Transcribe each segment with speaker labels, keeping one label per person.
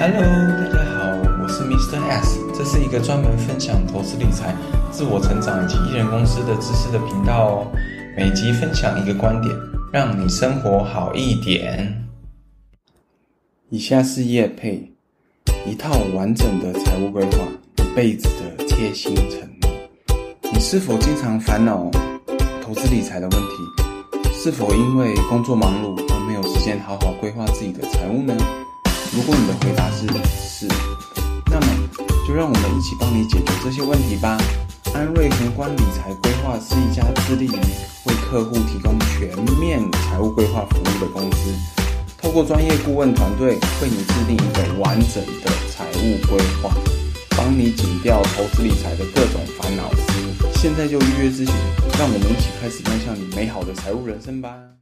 Speaker 1: Hello，大家好，我是 Mr. S，这是一个专门分享投资理财、自我成长以及艺人公司的知识的频道哦。每集分享一个观点，让你生活好一点。以下是叶佩，一套完整的财务规划，一辈子的贴心承诺。你是否经常烦恼投资理财的问题？是否因为工作忙碌而没有时间好好规划自己的财务呢？如果你的回答是是，那么就让我们一起帮你解决这些问题吧。安瑞宏观理财规划是一家致力于为客户提供全面财务规划服务的公司，透过专业顾问团队为你制定一个完整的财务规划，帮你减掉投资理财的各种烦恼。现在就预约咨询，让我们一起开始迈向你美好的财务人生吧。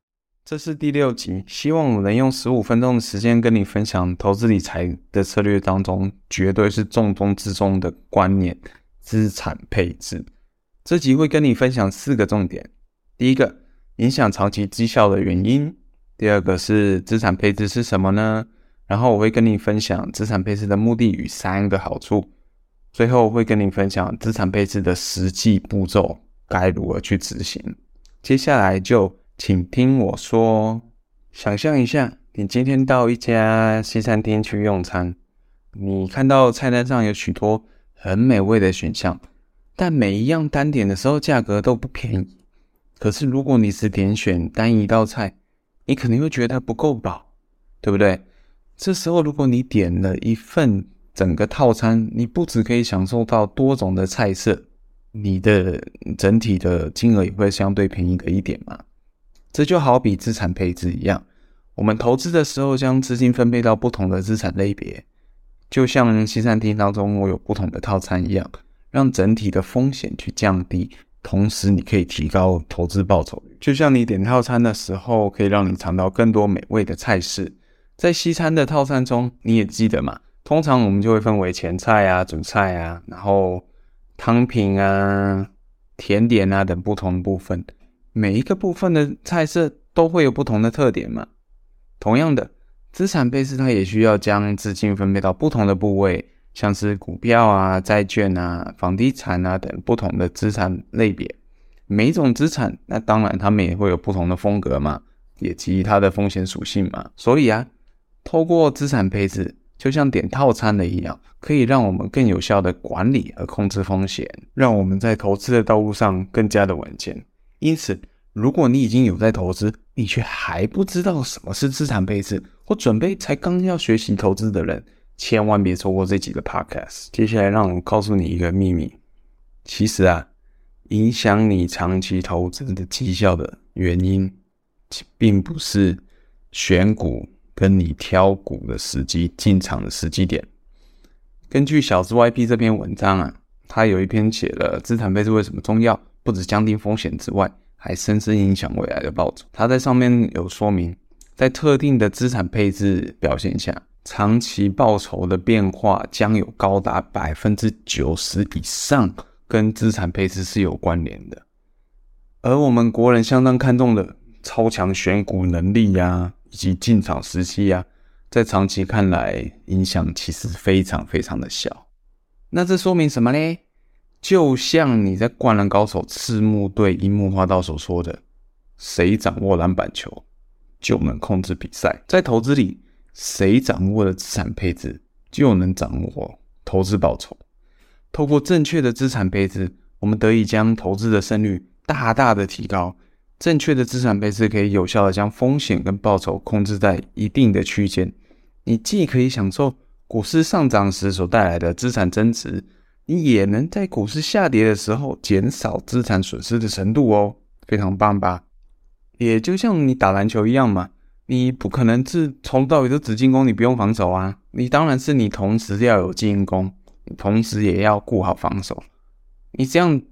Speaker 1: 这是第六集，希望我能用十五分钟的时间跟你分享投资理财的策略当中，绝对是重中之重的观念——资产配置。这集会跟你分享四个重点：第一个，影响长期绩效的原因；第二个是资产配置是什么呢？然后我会跟你分享资产配置的目的与三个好处；最后会跟你分享资产配置的实际步骤该如何去执行。接下来就。请听我说，想象一下，你今天到一家西餐厅去用餐，你看到菜单上有许多很美味的选项，但每一样单点的时候价格都不便宜。可是如果你只点选单一道菜，你可能会觉得不够饱，对不对？这时候如果你点了一份整个套餐，你不只可以享受到多种的菜色，你的整体的金额也会相对便宜个一点嘛。这就好比资产配置一样，我们投资的时候将资金分配到不同的资产类别，就像西餐厅当中我有不同的套餐一样，让整体的风险去降低，同时你可以提高投资报酬率。就像你点套餐的时候，可以让你尝到更多美味的菜式。在西餐的套餐中，你也记得嘛？通常我们就会分为前菜啊、主菜啊，然后汤品啊、甜点啊等不同部分。每一个部分的菜色都会有不同的特点嘛。同样的，资产配置它也需要将资金分配到不同的部位，像是股票啊、债券啊、房地产啊等不同的资产类别。每一种资产，那当然它们也会有不同的风格嘛，也及它的风险属性嘛。所以啊，透过资产配置，就像点套餐的一样，可以让我们更有效的管理和控制风险，让我们在投资的道路上更加的稳健。因此，如果你已经有在投资，你却还不知道什么是资产配置，或准备才刚要学习投资的人，千万别错过这几个 podcast。接下来，让我告诉你一个秘密：其实啊，影响你长期投资的绩效的原因，并不是选股跟你挑股的时机、进场的时机点。根据小资 YP 这篇文章啊，他有一篇写了资产配置为什么重要。不止降低风险之外，还深深影响未来的报酬。他在上面有说明，在特定的资产配置表现下，长期报酬的变化将有高达百分之九十以上跟资产配置是有关联的。而我们国人相当看重的超强选股能力呀、以及进场时机呀，在长期看来，影响其实非常非常的小。那这说明什么呢？就像你在《灌篮高手》赤木对樱木花道所说的：“谁掌握篮板球，就能控制比赛。”在投资里，谁掌握了资产配置，就能掌握投资报酬。透过正确的资产配置，我们得以将投资的胜率大大的提高。正确的资产配置可以有效的将风险跟报酬控制在一定的区间。你既可以享受股市上涨时所带来的资产增值。你也能在股市下跌的时候减少资产损失的程度哦，非常棒吧？也就像你打篮球一样嘛，你不可能是从头到尾都只进攻，你不用防守啊。你当然是你同时要有进攻，同时也要顾好防守，你这样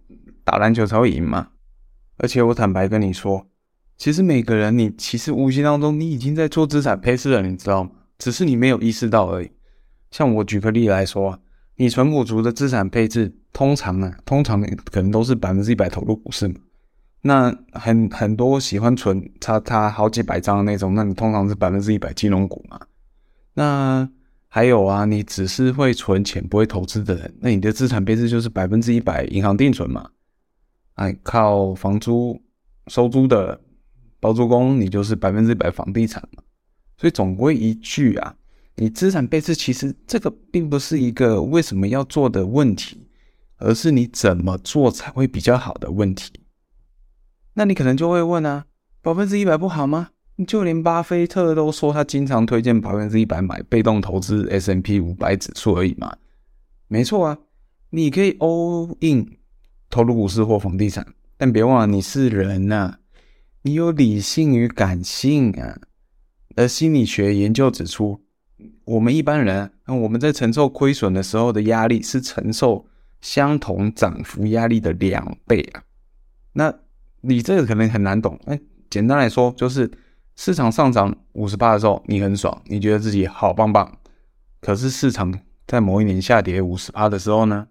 Speaker 1: 打篮球才会赢嘛。而且我坦白跟你说，其实每个人你其实无形当中你已经在做资产配置了，你知道吗？只是你没有意识到而已。像我举个例来说。你存股族的资产配置，通常呢，通常可能都是百分之一百投入股市嘛。那很很多喜欢存差差好几百张的那种，那你通常是百分之一百金融股嘛。那
Speaker 2: 还有啊，你只是会存钱不会投资的人，那你的资产配置就是百分之一百银行定存嘛。哎，靠房租收租的包租公，你就是百分之一百房地产嘛。所以总归一句啊，你资产配置其实这个并不是一个为什么要做的问题，而是你怎么做才会比较好的问题。那你可能就会问啊，百分之一百不好吗？就连巴菲特都说他经常推荐百分之一百买被动投资 S M P 五百指数而已嘛。没错啊，你可以 all in 投入股市或房地产，但别忘了你是人呐、你有理性与感性啊。而心理学研究指出，我们一般人，我们在承受亏损的时候的压力是承受相同涨幅压力的两倍啊。那你这个可能很难懂，哎，简单来说就是。市场上涨五十趴的时候，你很爽，你觉得自己好棒棒。可是市场在某一年下跌五十趴的时候呢？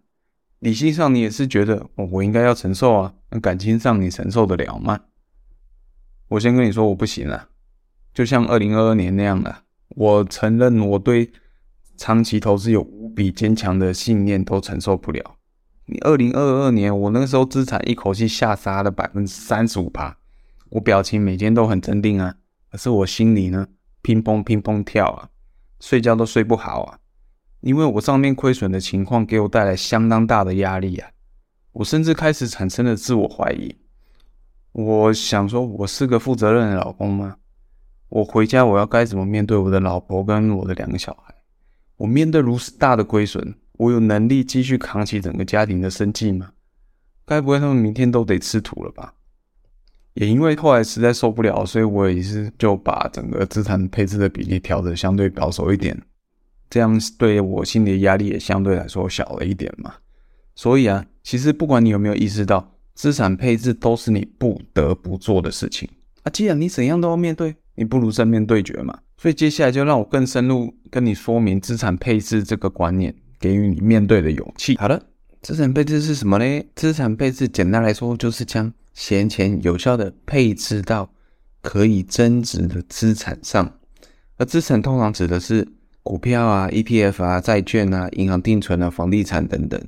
Speaker 2: 理性上你也是觉得，哦，我应该要承受啊。那感情上你承受得了吗？我先跟你说，我不行了。就像二零二二年那样的，我承认我对长期投资有无比坚强的信念，都承受不了。你二零二二年，我那个时候资产一口气下杀了百分之三十五趴，我表情每天都很镇定啊。可是我心里呢，乒乓乒乓跳啊，睡觉都睡不好啊，因为我上面亏损的情况给我带来相当大的压力啊，我甚至开始产生了自我怀疑。我想说，我是个负责任的老公吗？我回家我要该怎么面对我的老婆跟我的两个小孩？我面对如此大的亏损，我有能力继续扛起整个家庭的生计吗？该不会他们明天都得吃土了吧？也因为后来实在受不了，所以我也是就把整个资产配置的比例调得相对保守一点，这样对我心里的压力也相对来说小了一点嘛。所以啊，其实不管你有没有意识到，资产配置都是你不得不做的事情啊。既然你怎样都要面对，你不如正面对决嘛。所以接下来就让我更深入跟你说明资产配置这个观念，给予你面对的勇气。好的，资产配置是什么呢？资产配置简单来说就是将闲钱有效的配置到可以增值的资产上，而资产通常指的是股票啊、ETF 啊、债券啊、银行定存啊、房地产等等。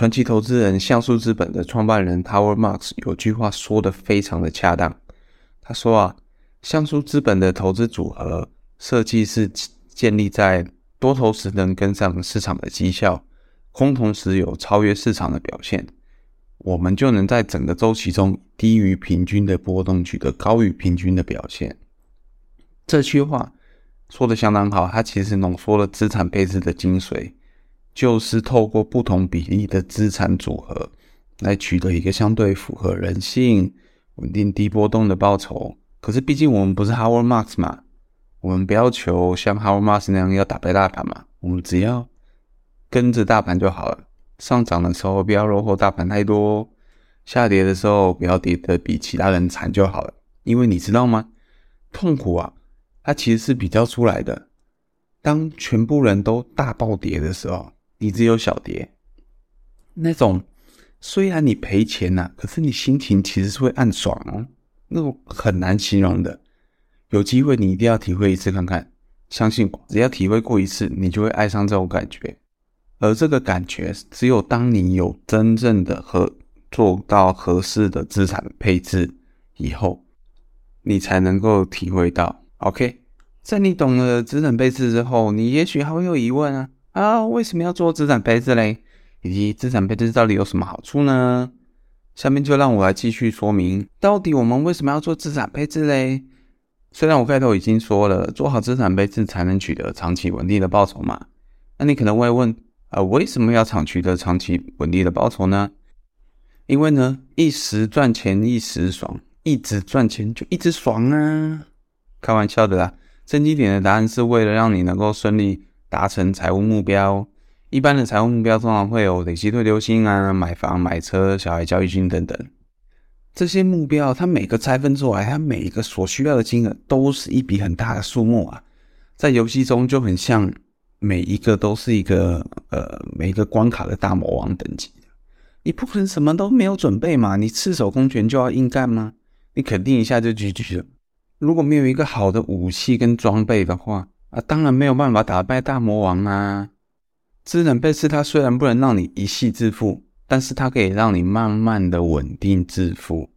Speaker 2: 传奇投资人橡树资本的创办人 Tower Marks 有句话说得非常的恰当，他说啊，橡树资本的投资组合设计是建立在多头时能跟上市场的绩效，空头时有超越市场的表现。我们就能在整个周期中低于平均的波动取得高于平均的表现。这句话说得相当好，它其实浓缩了资产配置的精髓，就是透过不同比例的资产组合来取得一个相对符合人性、稳定低波动的报酬。可是毕竟我们不是 Howard Marks 嘛，我们不要求像 Howard Marks 那样要打败大盘嘛，我们只要跟着大盘就好了。上涨的时候不要落后大盘太多，下跌的时候不要跌得比其他人惨就好了。因为你知道吗？痛苦啊，它其实是比较出来的。当全部人都大暴跌的时候，你只有小跌，那种虽然你赔钱呐，可是你心情其实是会暗爽哦，那种很难形容的。有机会你一定要体会一次看看，相信我，只要体会过一次，你就会爱上这种感觉。而这个感觉，只有当你有真正的合做到合适的资产配置以后，你才能够体会到。OK，在你懂了资产配置之后，你也许还会有疑问啊啊，为什么要做资产配置嘞？以及资产配置到底有什么好处呢？下面就让我来继续说明，到底我们为什么要做资产配置嘞？虽然我开头已经说了，做好资产配置才能取得长期稳定的报酬嘛，那你可能会问。啊，为什么要长取得长期稳定的报酬呢？因为呢，一时赚钱一时爽，一直赚钱就一直爽啊！开玩笑的啦，正经点的答案是为了让你能够顺利达成财务目标。一般的财务目标通常会有累积退休金啊、买房、买车、小孩教育金等等。这些目标，它每个拆分出来，它每一个所需要的金额都是一笔很大的数目啊，在游戏中就很像。每一个都是一个呃，每一个关卡的大魔王等级，你不可能什么都没有准备嘛？你赤手空拳就要硬干吗？你肯定一下就 GG 了。如果没有一个好的武器跟装备的话，啊，当然没有办法打败大魔王啊。资产配置它虽然不能让你一夕致富，但是它可以让你慢慢的稳定致富。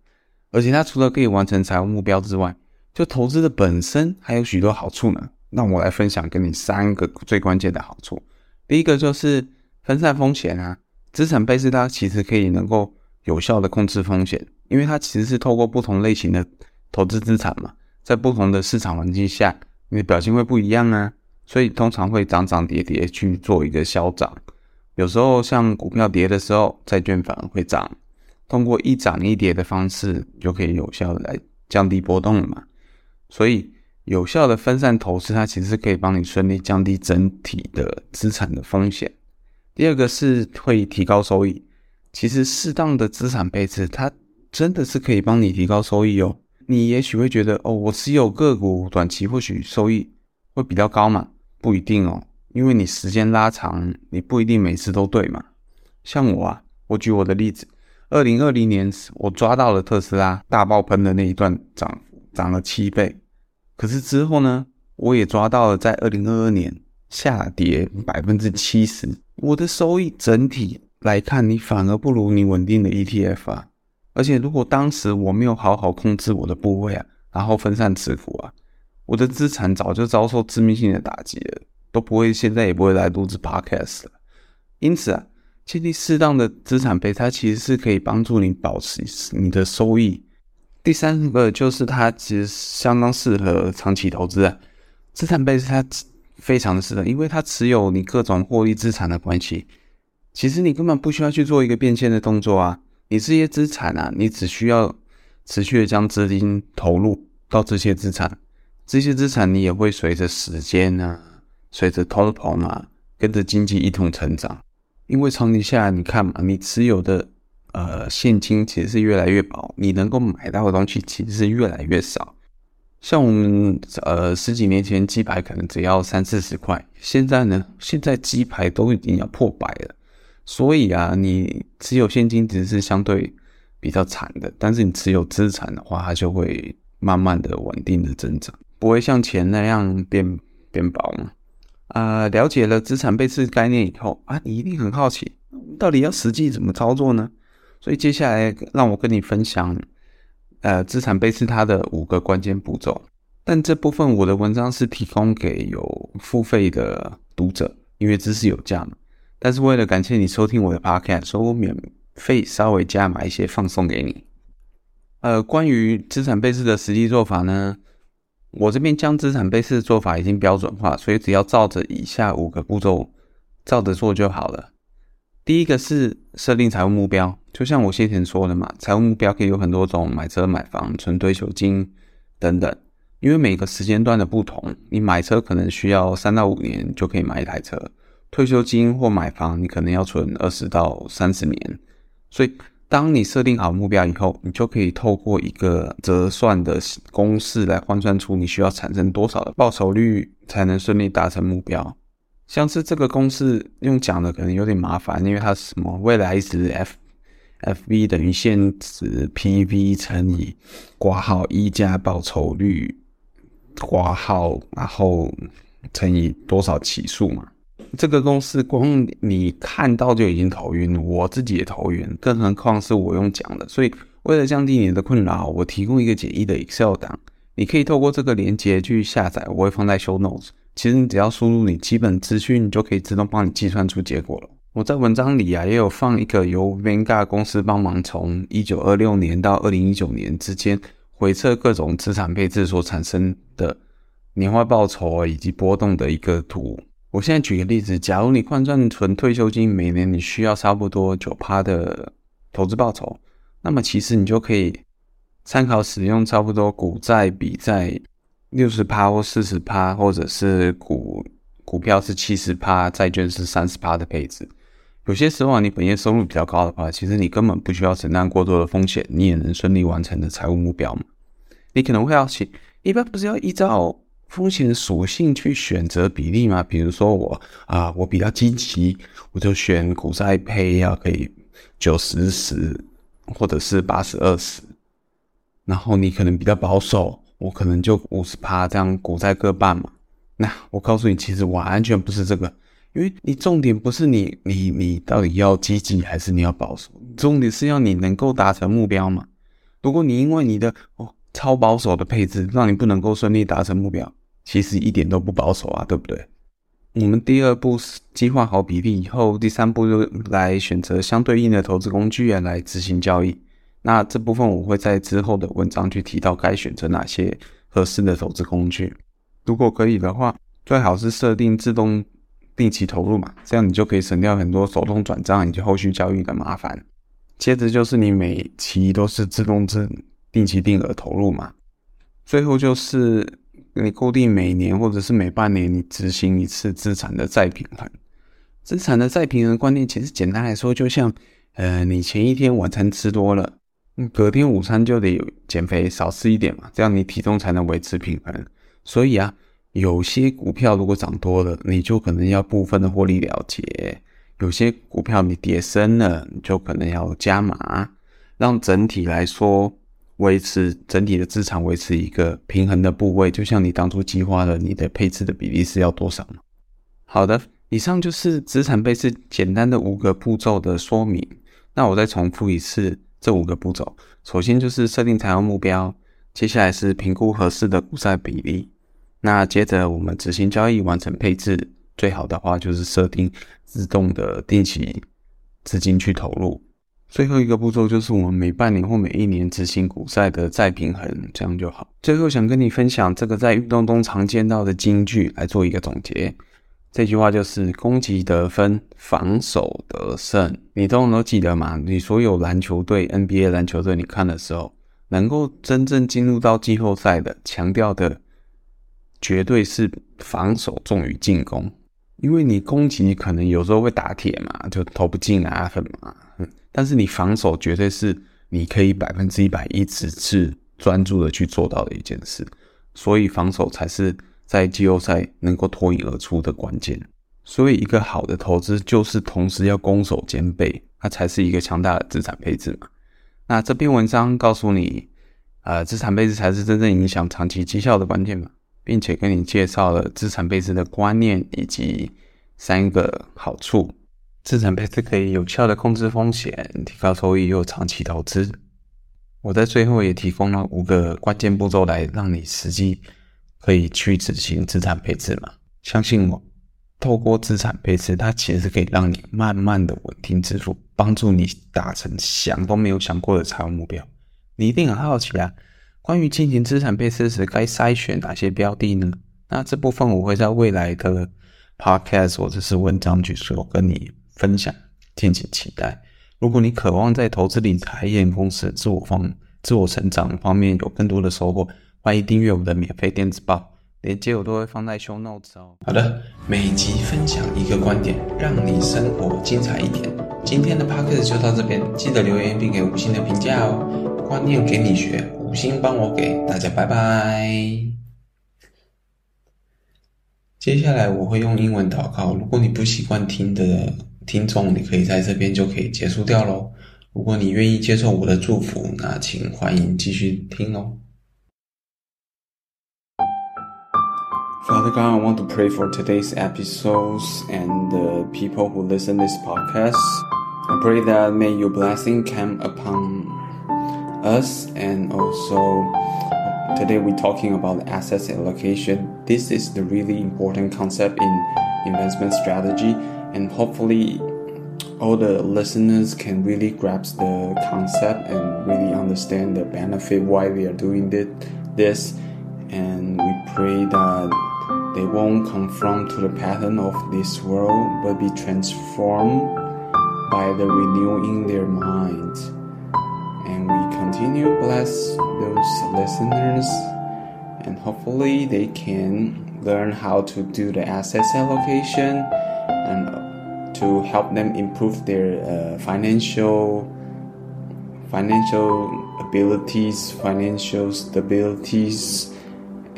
Speaker 2: 而且它除了可以完成财务目标之外，就投资的本身还有许多好处呢。那我来分享给你三个最关键的好处。第一个就是分散风险啊，资产配置它其实可以能够有效的控制风险，因为它其实是透过不同类型的投资资产嘛，在不同的市场环境下，你的表现会不一样啊。所以通常会涨涨跌跌去做一个消长。有时候像股票跌的时候，债券反而会涨。通过一涨一跌的方式，就可以有效的来降低波动了嘛。所以有效的分散投资，它其实可以帮你顺利降低整体的资产的风险。第二个是会提高收益。其实适当的资产配置，它真的是可以帮你提高收益哦。你也许会觉得，哦，我持有个股，短期或许收益会比较高嘛？不一定哦，因为你时间拉长，你不一定每次都对嘛。像我啊，我举我的例子。二零二零年，我抓到了特斯拉大爆喷的那一段涨涨了七倍，可是之后呢，我也抓到了在二零二二年下跌百分之七十。我的收益整体来看，你反而不如你稳定的 ETF 啊。而且如果当时我没有好好控制我的部位啊，然后分散持股啊，我的资产早就遭受致命性的打击了，都不会现在也不会来录制 Podcast 了。因此啊。建立适当的资产配，它其实是可以帮助你保持你的收益。第三个就是它其实相当适合长期投资啊。资产配置它非常的适合，因为它持有你各种获利资产的关系。其实你根本不需要去做一个变现的动作啊，你这些资产啊，你只需要持续的将资金投入到这些资产，这些资产你也会随着时间啊，随着通膨啊，跟着经济一同成长。因为长期下来，你看嘛，你持有的呃现金其实是越来越薄，你能够买到的东西其实是越来越少。像我们呃十几年前鸡排可能只要三四十块，现在呢，现在鸡排都已经要破百了。所以啊，你持有现金只是相对比较惨的，但是你持有资产的话，它就会慢慢的稳定的增长，不会像钱那样变变薄嘛。啊、了解了资产配置概念以后啊，你一定很好奇，到底要实际怎么操作呢？所以接下来让我跟你分享，呃，资产配置它的五个关键步骤。但这部分我的文章是提供给有付费的读者，因为知识有价嘛。但是为了感谢你收听我的 podcast，所以我免费稍微加码一些放送给你。呃，关于资产配置的实际做法呢？我这边将资产配置的做法已经标准化，所以只要照着以下五个步骤照着做就好了。第一个是设定财务目标，就像我先前说的嘛，财务目标可以有很多种，买车、买房、存退休金等等。因为每个时间段的不同，你买车可能需要三到五年就可以买一台车，退休金或买房你可能要存二十到三十年，所以。当你设定好目标以后，你就可以透过一个折算的公式来换算出你需要产生多少的报酬率才能顺利达成目标。像是这个公式用讲的可能有点麻烦，因为它是什么未来值 f f v 等于现值 p v 乘以括号一加报酬率括号，然后乘以多少期数嘛。这个公式光你看到就已经头晕，我自己也头晕，更何况是我用讲的。所以为了降低你的困扰，我提供一个简易的 Excel 档，你可以透过这个连接去下载，我会放在 Show Notes。其实你只要输入你基本资讯，就可以自动帮你计算出结果了。我在文章里啊也有放一个由 Vanguard 公司帮忙从一九二六年到二零一九年之间回测各种资产配置所产生的年化报酬啊以及波动的一个图。我现在举个例子，假如你换算存退休金，每年你需要差不多九趴的投资报酬，那么其实你就可以参考使用差不多股债比在六十趴或四十趴，或者是股股票是七十趴，债券是三十趴的配置。有些时候，你本业收入比较高的话，其实你根本不需要承担过多的风险，你也能顺利完成的财务目标。你可能会好奇，一般不是要依照风险属性去选择比例嘛，比如说我啊，我比较积极，我就选股债配要可以九十十，或者是八十二十。然后你可能比较保守，我可能就五十趴这样股债各半嘛。那我告诉你，其实完全不是这个，因为你重点不是你你你到底要积极还是你要保守，重点是要你能够达成目标嘛。如果你因为你的哦超保守的配置，让你不能够顺利达成目标，其实一点都不保守啊，对不对？我们第二步是计划好比例以后，第三步就来选择相对应的投资工具来执行交易。那这部分我会在之后的文章去提到该选择哪些合适的投资工具。如果可以的话，最好是设定自动定期投入嘛，这样你就可以省掉很多手动转账以及后续交易的麻烦。接着就是你每期都是自动自定期定额投入嘛。最后就是。你固定每年或者是每半年，你执行一次资产的再平衡。资产的再平衡观念，其实简单来说，就像，呃，你前一天晚餐吃多了，隔天午餐就得减肥，少吃一点嘛，这样你体重才能维持平衡。所以啊，有些股票如果涨多了，你就可能要部分的获利了结；有些股票你跌深了，你就可能要加码，让整体来说。维持整体的资产维持一个平衡的部位，就像你当初计划了你的配置的比例是要多少呢？好的，以上就是资产配置简单的五个步骤的说明。那我再重复一次这五个步骤：首先就是设定财务目标，接下来是评估合适的股债比例，那接着我们执行交易完成配置，最好的话就是设定自动的定期资金去投入。最后一个步骤就是我们每半年或每一年执行股债的再平衡，这样就好。最后想跟你分享这个在运动中常见到的金句来做一个总结。这句话就是“攻击得分，防守得胜”。你都能记得吗？你所有篮球队、NBA 篮球队，你看的时候，能够真正进入到季后赛的，强调的绝对是防守重于进攻。因为你攻击可能有时候会打铁嘛，就投不进啊，很嘛。但是你防守绝对是你可以百分之一百一直是专注的去做到的一件事，所以防守才是在季后赛能够脱颖而出的关键。所以一个好的投资就是同时要攻守兼备，它才是一个强大的资产配置嘛。那这篇文章告诉你，呃，资产配置才是真正影响长期绩效的关键嘛，并且跟你介绍了资产配置的观念以及三个好处。资产配置可以有效的控制风险，提高收益又长期投资。我在最后也提供了五个关键步骤来让你实际可以去执行资产配置嘛。相信我，透过资产配置，它其实可以让你慢慢的稳定致富，帮助你达成想都没有想过的财务目标。你一定很好奇啊，关于进行资产配置时该筛选哪些标的呢？那这部分我会在未来的 podcast 或者是文章去说跟你。分享，敬请期待。如果你渴望在投资理财、一人公司自我方、自我成长方面有更多的收获，欢迎订阅我的免费电子报，链接我都会放在 show notes 哦。
Speaker 1: 好的，每集分享一个观点，让你生活精彩一点。今天的 podcast 就到这边，记得留言并给五星的评价哦。观念给你学，五星帮我给，大家拜拜。接下来我会用英文祷告，如果你不习惯听的。听众，你可以在这边就可以结束掉喽。如果你愿意接受我的祝福，那请欢迎继续听哦。Father God, I want to pray for today's episodes and the people who listen this podcast. I pray that may your blessing come upon us and also today we're talking about assets allocation. This is the really important concept in investment strategy. and hopefully all the listeners can really grasp the concept and really understand the benefit why we are doing this. And we pray that they won't conform to the pattern of this world but be transformed by the renewing their minds. And we continue bless those listeners and hopefully they can learn how to do the assets allocation to help them improve their uh, financial financial abilities, financial stabilities,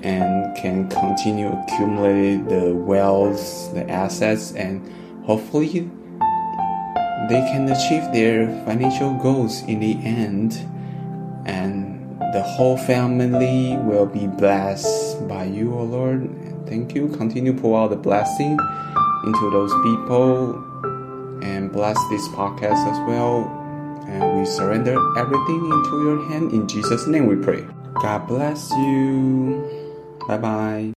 Speaker 1: and can continue accumulate the wealth, the assets, and hopefully they can achieve their financial goals in the end, and the whole family will be blessed by you, O Lord.
Speaker 2: Thank you. Continue pour out the blessing into those people and bless this podcast as well. And we surrender everything into your hand. In Jesus' name we pray. God bless you. Bye bye.